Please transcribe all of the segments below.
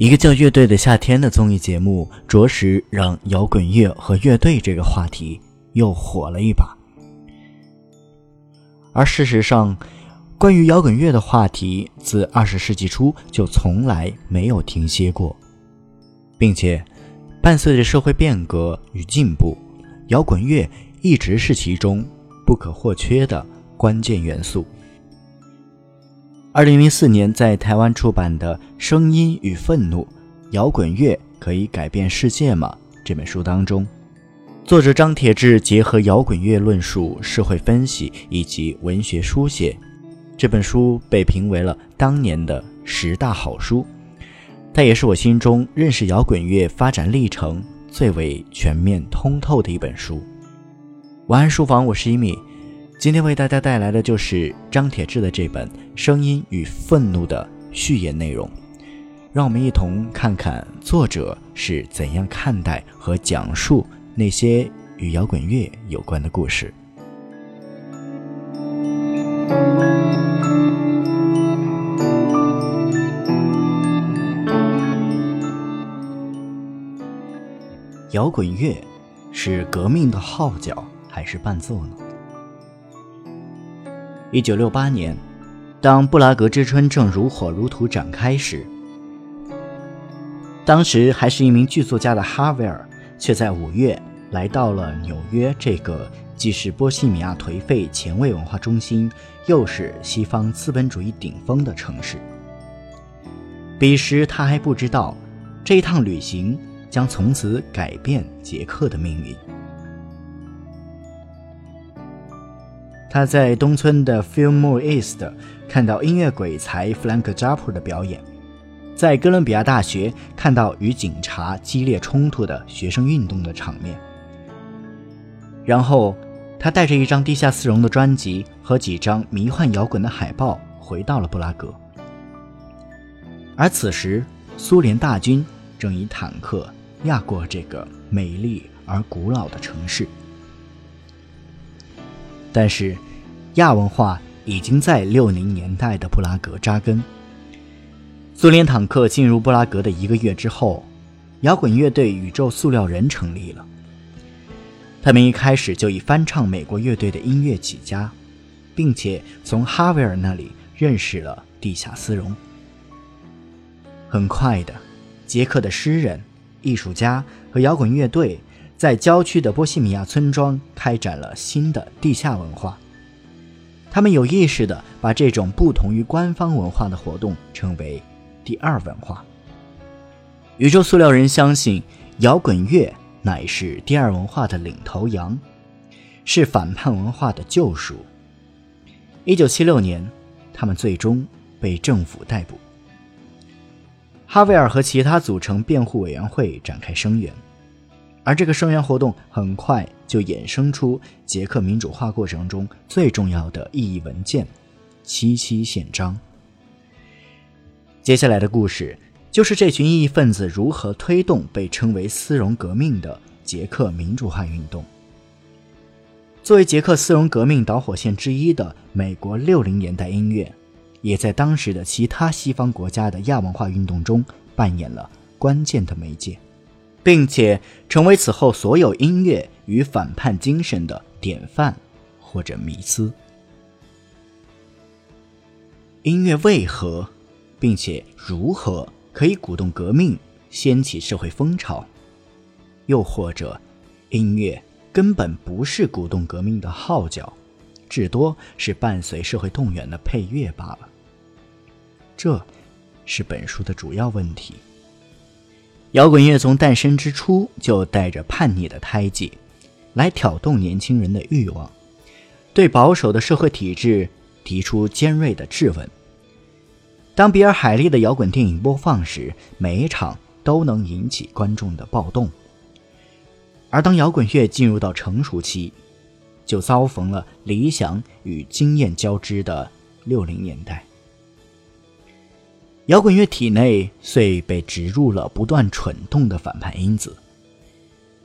一个叫《乐队的夏天》的综艺节目，着实让摇滚乐和乐队这个话题又火了一把。而事实上，关于摇滚乐的话题，自二十世纪初就从来没有停歇过，并且伴随着社会变革与进步，摇滚乐一直是其中不可或缺的关键元素。二零零四年在台湾出版的《声音与愤怒：摇滚乐可以改变世界吗》这本书当中，作者张铁志结合摇滚乐论述、社会分析以及文学书写，这本书被评为了当年的十大好书。它也是我心中认识摇滚乐发展历程最为全面通透的一本书。晚安书房，我是一米。今天为大家带来的就是张铁志的这本《声音与愤怒》的序言内容，让我们一同看看作者是怎样看待和讲述那些与摇滚乐有关的故事。摇滚乐是革命的号角还是伴奏呢？一九六八年，当布拉格之春正如火如荼展开时，当时还是一名剧作家的哈维尔，却在五月来到了纽约这个既是波西米亚颓废前卫文化中心，又是西方资本主义顶峰的城市。彼时他还不知道，这一趟旅行将从此改变捷克的命运。他在东村的 Fillmore East 看到音乐鬼才弗兰克·扎普的表演，在哥伦比亚大学看到与警察激烈冲突的学生运动的场面。然后，他带着一张地下丝绒的专辑和几张迷幻摇滚的海报回到了布拉格。而此时，苏联大军正以坦克压过这个美丽而古老的城市。但是，亚文化已经在六零年代的布拉格扎根。苏联坦克进入布拉格的一个月之后，摇滚乐队宇宙塑料人成立了。他们一开始就以翻唱美国乐队的音乐起家，并且从哈维尔那里认识了地下丝绒。很快的，捷克的诗人、艺术家和摇滚乐队。在郊区的波西米亚村庄开展了新的地下文化。他们有意识地把这种不同于官方文化的活动称为“第二文化”。宇宙塑料人相信，摇滚乐乃是第二文化的领头羊，是反叛文化的救赎。一九七六年，他们最终被政府逮捕。哈维尔和其他组成辩护委员会，展开声援。而这个声援活动很快就衍生出捷克民主化过程中最重要的意义文件《七七宪章》。接下来的故事就是这群异议分子如何推动被称为“丝绒革命”的捷克民主化运动。作为捷克丝绒革命导火线之一的美国六零年代音乐，也在当时的其他西方国家的亚文化运动中扮演了关键的媒介。并且成为此后所有音乐与反叛精神的典范或者迷思。音乐为何，并且如何可以鼓动革命、掀起社会风潮？又或者，音乐根本不是鼓动革命的号角，至多是伴随社会动员的配乐罢了？这，是本书的主要问题。摇滚乐从诞生之初就带着叛逆的胎记，来挑动年轻人的欲望，对保守的社会体制提出尖锐的质问。当比尔·海利的摇滚电影播放时，每一场都能引起观众的暴动。而当摇滚乐进入到成熟期，就遭逢了理想与经验交织的六零年代。摇滚乐体内遂被植入了不断蠢动的反叛因子。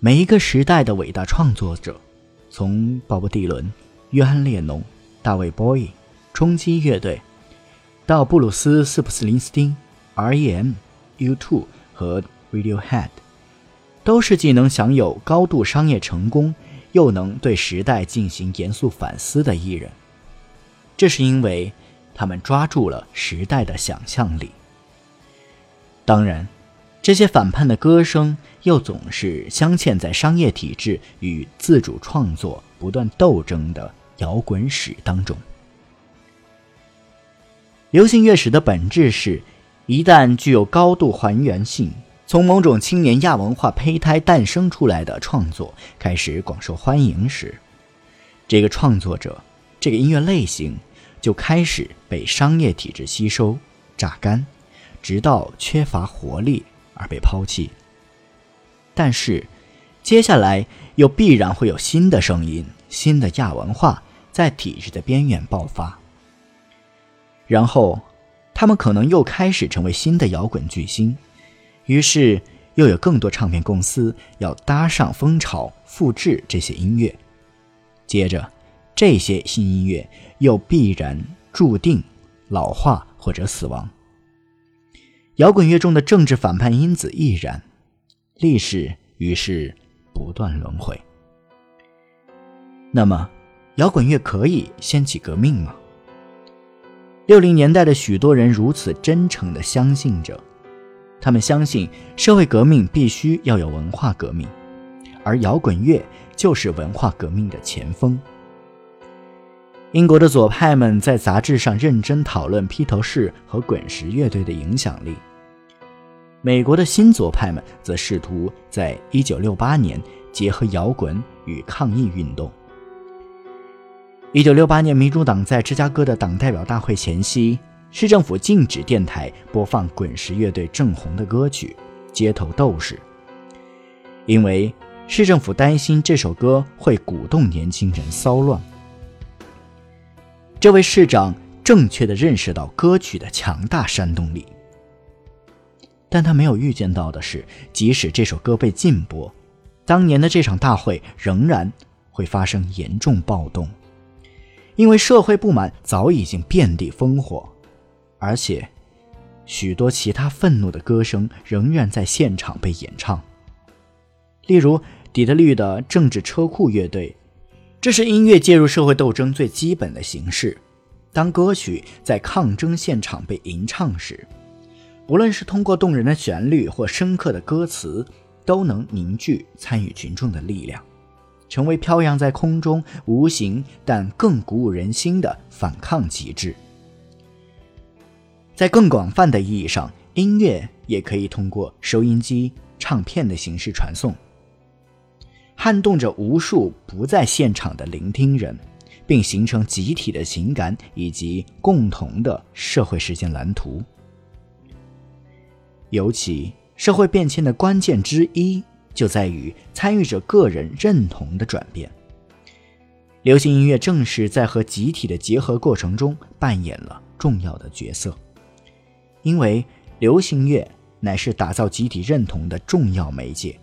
每一个时代的伟大创作者，从鲍勃·迪伦、约翰·列侬、大卫·波伊、冲击乐队，到布鲁斯·斯普林斯汀、R.E.M., U2 和 Radiohead，都是既能享有高度商业成功，又能对时代进行严肃反思的艺人。这是因为他们抓住了时代的想象力。当然，这些反叛的歌声又总是镶嵌在商业体制与自主创作不断斗争的摇滚史当中。流行乐史的本质是，一旦具有高度还原性、从某种青年亚文化胚胎诞生出来的创作开始广受欢迎时，这个创作者、这个音乐类型就开始被商业体制吸收、榨干。直到缺乏活力而被抛弃。但是，接下来又必然会有新的声音、新的亚文化在体制的边缘爆发，然后他们可能又开始成为新的摇滚巨星，于是又有更多唱片公司要搭上风潮，复制这些音乐。接着，这些新音乐又必然注定老化或者死亡。摇滚乐中的政治反叛因子亦然，历史于是不断轮回。那么，摇滚乐可以掀起革命吗？六零年代的许多人如此真诚地相信着，他们相信社会革命必须要有文化革命，而摇滚乐就是文化革命的前锋。英国的左派们在杂志上认真讨论披头士和滚石乐队的影响力。美国的新左派们则试图在1968年结合摇滚与抗议运动。1968年，民主党在芝加哥的党代表大会前夕，市政府禁止电台播放滚石乐队正红的歌曲《街头斗士》，因为市政府担心这首歌会鼓动年轻人骚乱。这位市长正确的认识到歌曲的强大煽动力。但他没有预见到的是，即使这首歌被禁播，当年的这场大会仍然会发生严重暴动，因为社会不满早已经遍地烽火，而且许多其他愤怒的歌声仍然在现场被演唱。例如，底特律的政治车库乐队，这是音乐介入社会斗争最基本的形式。当歌曲在抗争现场被吟唱时，无论是通过动人的旋律或深刻的歌词，都能凝聚参与群众的力量，成为飘扬在空中、无形但更鼓舞人心的反抗旗帜。在更广泛的意义上，音乐也可以通过收音机、唱片的形式传送，撼动着无数不在现场的聆听人，并形成集体的情感以及共同的社会实践蓝图。尤其社会变迁的关键之一，就在于参与者个人认同的转变。流行音乐正是在和集体的结合过程中扮演了重要的角色，因为流行乐乃是打造集体认同的重要媒介。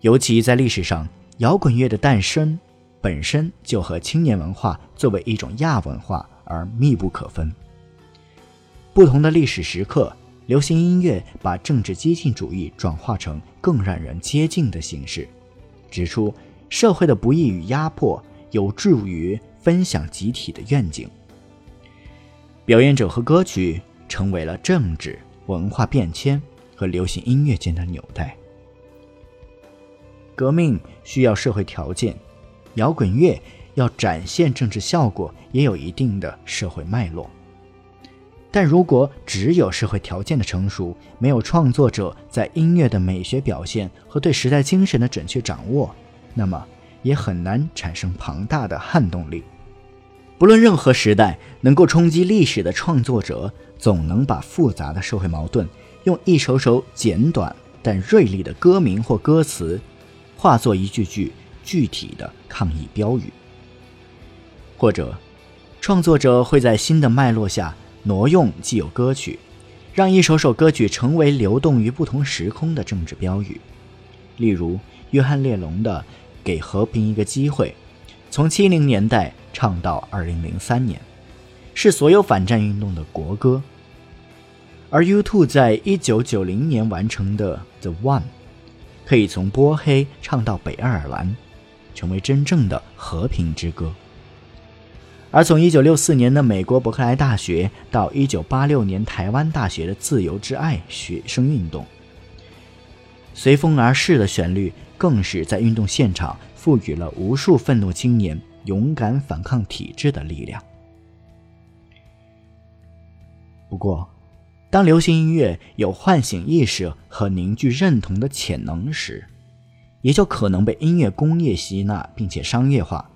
尤其在历史上，摇滚乐的诞生本身就和青年文化作为一种亚文化而密不可分。不同的历史时刻。流行音乐把政治激进主义转化成更让人接近的形式，指出社会的不易与压迫，有助于分享集体的愿景。表演者和歌曲成为了政治文化变迁和流行音乐间的纽带。革命需要社会条件，摇滚乐要展现政治效果，也有一定的社会脉络。但如果只有社会条件的成熟，没有创作者在音乐的美学表现和对时代精神的准确掌握，那么也很难产生庞大的撼动力。不论任何时代，能够冲击历史的创作者，总能把复杂的社会矛盾，用一首首简短但锐利的歌名或歌词，化作一句句具体的抗议标语。或者，创作者会在新的脉络下。挪用既有歌曲，让一首首歌曲成为流动于不同时空的政治标语。例如，约翰列侬的《给和平一个机会》，从七零年代唱到二零零三年，是所有反战运动的国歌。而 U2 在一九九零年完成的《The One》，可以从波黑唱到北爱尔兰，成为真正的和平之歌。而从一九六四年的美国伯克莱大学到一九八六年台湾大学的自由之爱学生运动，随风而逝的旋律，更是在运动现场赋予了无数愤怒青年勇敢反抗体制的力量。不过，当流行音乐有唤醒意识和凝聚认同的潜能时，也就可能被音乐工业吸纳并且商业化。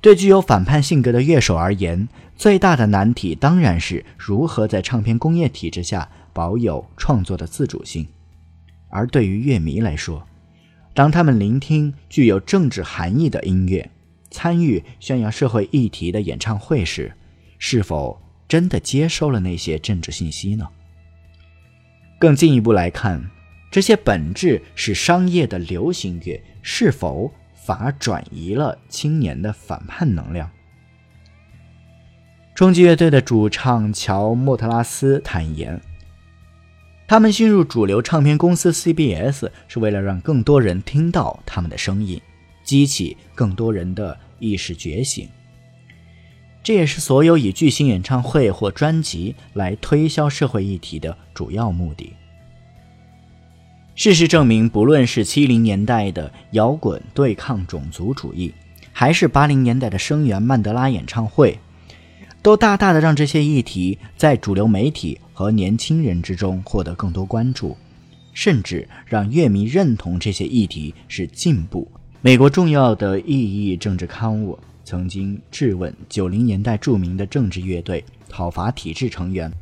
对具有反叛性格的乐手而言，最大的难题当然是如何在唱片工业体制下保有创作的自主性。而对于乐迷来说，当他们聆听具有政治含义的音乐，参与宣扬社会议题的演唱会时，是否真的接收了那些政治信息呢？更进一步来看，这些本质是商业的流行乐是否？反而转移了青年的反叛能量。冲击乐队的主唱乔·莫特拉斯坦言，他们进入主流唱片公司 CBS 是为了让更多人听到他们的声音，激起更多人的意识觉醒。这也是所有以巨星演唱会或专辑来推销社会议题的主要目的。事实证明，不论是七零年代的摇滚对抗种族主义，还是八零年代的声援曼德拉演唱会，都大大的让这些议题在主流媒体和年轻人之中获得更多关注，甚至让乐迷认同这些议题是进步。美国重要的意义政治刊物曾经质问九零年代著名的政治乐队讨伐体制成员，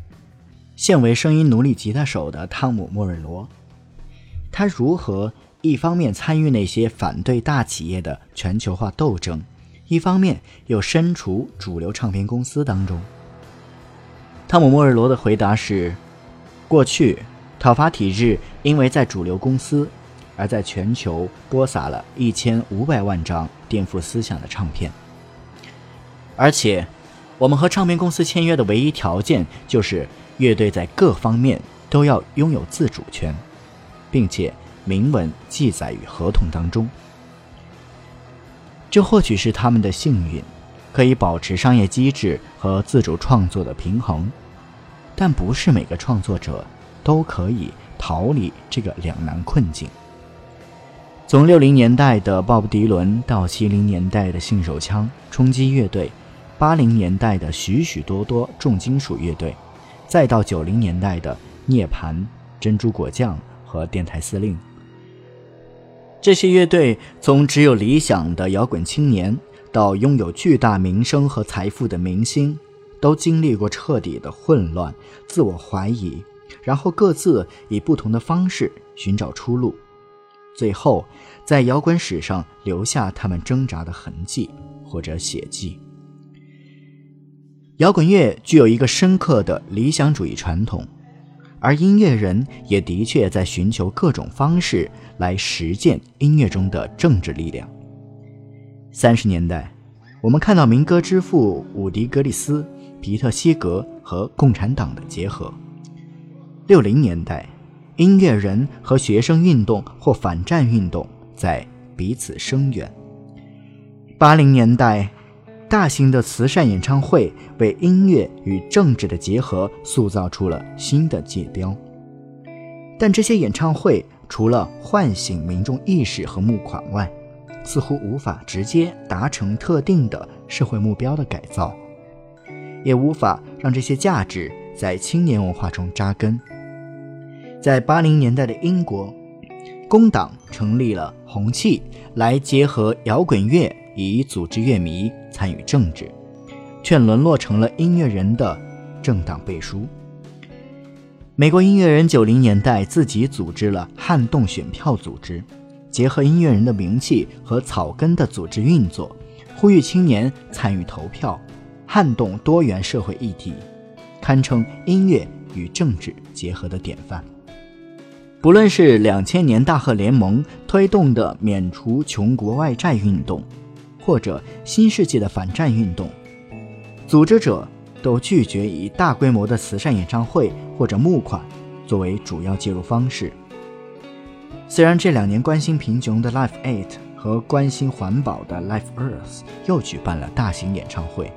现为声音奴隶吉他手的汤姆·莫瑞罗。他如何一方面参与那些反对大企业的全球化斗争，一方面又身处主流唱片公司当中？汤姆·莫瑞罗的回答是：过去讨伐体制，因为在主流公司，而在全球播撒了一千五百万张颠覆思想的唱片，而且我们和唱片公司签约的唯一条件就是乐队在各方面都要拥有自主权。并且明文记载于合同当中，这或许是他们的幸运，可以保持商业机制和自主创作的平衡。但不是每个创作者都可以逃离这个两难困境。从六零年代的鲍勃迪伦到七零年代的信手枪冲击乐队，八零年代的许许多多重金属乐队，再到九零年代的涅槃、珍珠果酱。和电台司令，这些乐队从只有理想的摇滚青年，到拥有巨大名声和财富的明星，都经历过彻底的混乱、自我怀疑，然后各自以不同的方式寻找出路，最后在摇滚史上留下他们挣扎的痕迹或者血迹。摇滚乐具有一个深刻的理想主义传统。而音乐人也的确在寻求各种方式来实践音乐中的政治力量。三十年代，我们看到民歌之父伍迪·格里斯、皮特·西格和共产党的结合。六零年代，音乐人和学生运动或反战运动在彼此声援。八零年代。大型的慈善演唱会为音乐与政治的结合塑造出了新的界标，但这些演唱会除了唤醒民众意识和募款外，似乎无法直接达成特定的社会目标的改造，也无法让这些价值在青年文化中扎根。在八零年代的英国，工党成立了红气，来结合摇滚乐。以组织乐迷参与政治，却沦落成了音乐人的政党背书。美国音乐人九零年代自己组织了撼动选票组织，结合音乐人的名气和草根的组织运作，呼吁青年参与投票，撼动多元社会议题，堪称音乐与政治结合的典范。不论是两千年大和联盟推动的免除穷国外债运动，或者新世纪的反战运动，组织者都拒绝以大规模的慈善演唱会或者募款作为主要介入方式。虽然这两年关心贫穷的 Life Eight 和关心环保的 Life Earth 又举办了大型演唱会，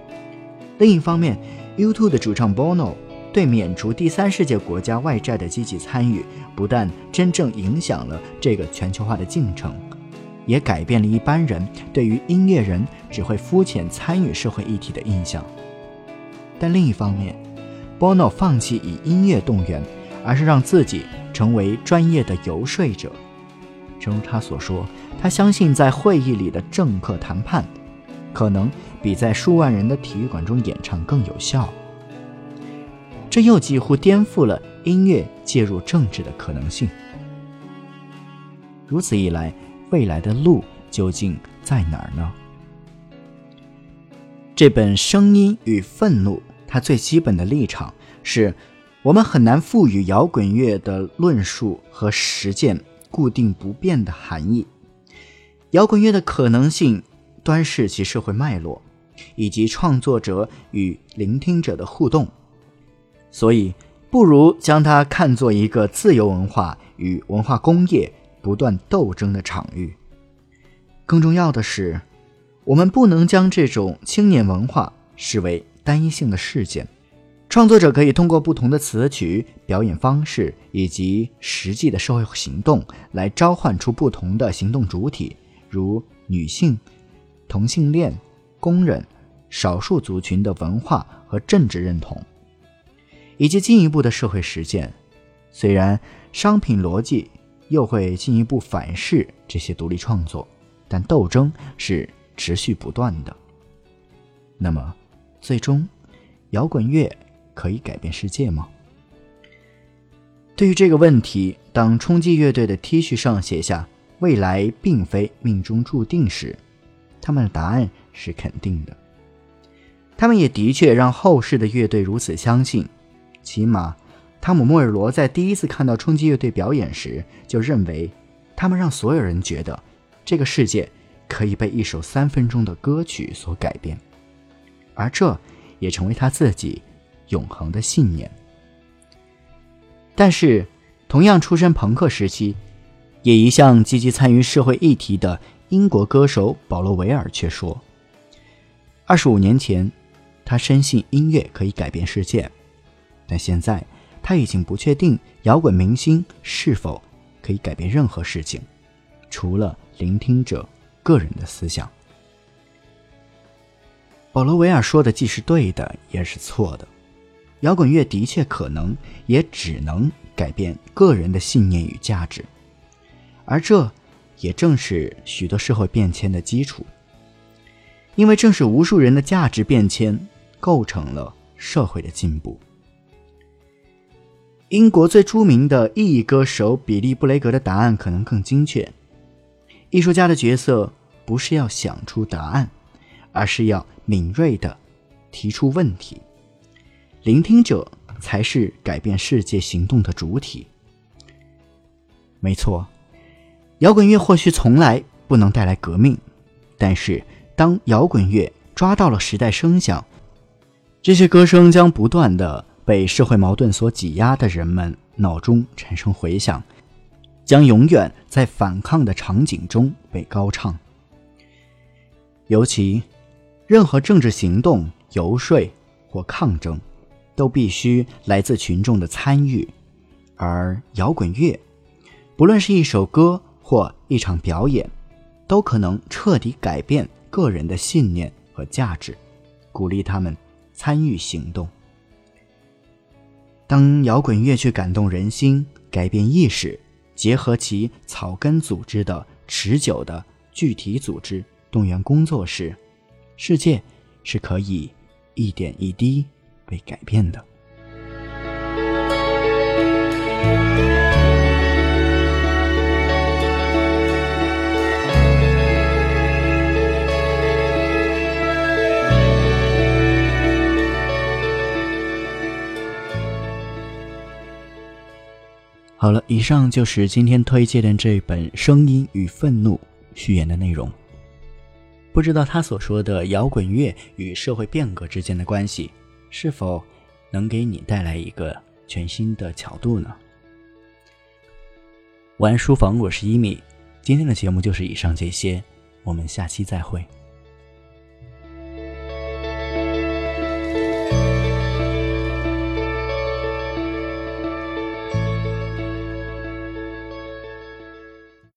另一方面，U2 的主唱 Bono 对免除第三世界国家外债的积极参与，不但真正影响了这个全球化的进程，也改变了一般人对于音乐人只会肤浅参与社会议题的印象。但另一方面，Bono 放弃以音乐动员，而是让自己成为专业的游说者。正如他所说，他相信在会议里的政客谈判，可能比在数万人的体育馆中演唱更有效。这又几乎颠覆了音乐介入政治的可能性。如此一来，未来的路究竟在哪儿呢？这本《声音与愤怒》，它最基本的立场是：我们很难赋予摇滚乐的论述和实践固定不变的含义。摇滚乐的可能性端视其社会脉络，以及创作者与聆听者的互动。所以，不如将它看作一个自由文化与文化工业不断斗争的场域。更重要的是。我们不能将这种青年文化视为单一性的事件。创作者可以通过不同的词曲、表演方式以及实际的社会行动来召唤出不同的行动主体，如女性、同性恋、工人、少数族群的文化和政治认同，以及进一步的社会实践。虽然商品逻辑又会进一步反噬这些独立创作，但斗争是。持续不断的，那么，最终，摇滚乐可以改变世界吗？对于这个问题，当冲击乐队的 T 恤上写下“未来并非命中注定”时，他们的答案是肯定的。他们也的确让后世的乐队如此相信。起码，汤姆·莫尔罗在第一次看到冲击乐队表演时，就认为他们让所有人觉得这个世界。可以被一首三分钟的歌曲所改变，而这也成为他自己永恒的信念。但是，同样出身朋克时期，也一向积极参与社会议题的英国歌手保罗·维尔却说：“二十五年前，他深信音乐可以改变世界，但现在他已经不确定摇滚明星是否可以改变任何事情，除了聆听者。”个人的思想，保罗·维尔说的既是对的，也是错的。摇滚乐的确可能，也只能改变个人的信念与价值，而这也正是许多社会变迁的基础。因为正是无数人的价值变迁，构成了社会的进步。英国最著名的异议歌手比利·布雷格的答案可能更精确：艺术家的角色。不是要想出答案，而是要敏锐地提出问题。聆听者才是改变世界行动的主体。没错，摇滚乐或许从来不能带来革命，但是当摇滚乐抓到了时代声响，这些歌声将不断地被社会矛盾所挤压的人们脑中产生回响，将永远在反抗的场景中被高唱。尤其，任何政治行动、游说或抗争，都必须来自群众的参与。而摇滚乐，不论是一首歌或一场表演，都可能彻底改变个人的信念和价值，鼓励他们参与行动。当摇滚乐去感动人心、改变意识，结合其草根组织的持久的具体组织。动员工作时，世界是可以一点一滴被改变的。好了，以上就是今天推荐的这本《声音与愤怒》序言的内容。不知道他所说的摇滚乐与社会变革之间的关系，是否能给你带来一个全新的角度呢？晚安书房，我是一米。今天的节目就是以上这些，我们下期再会。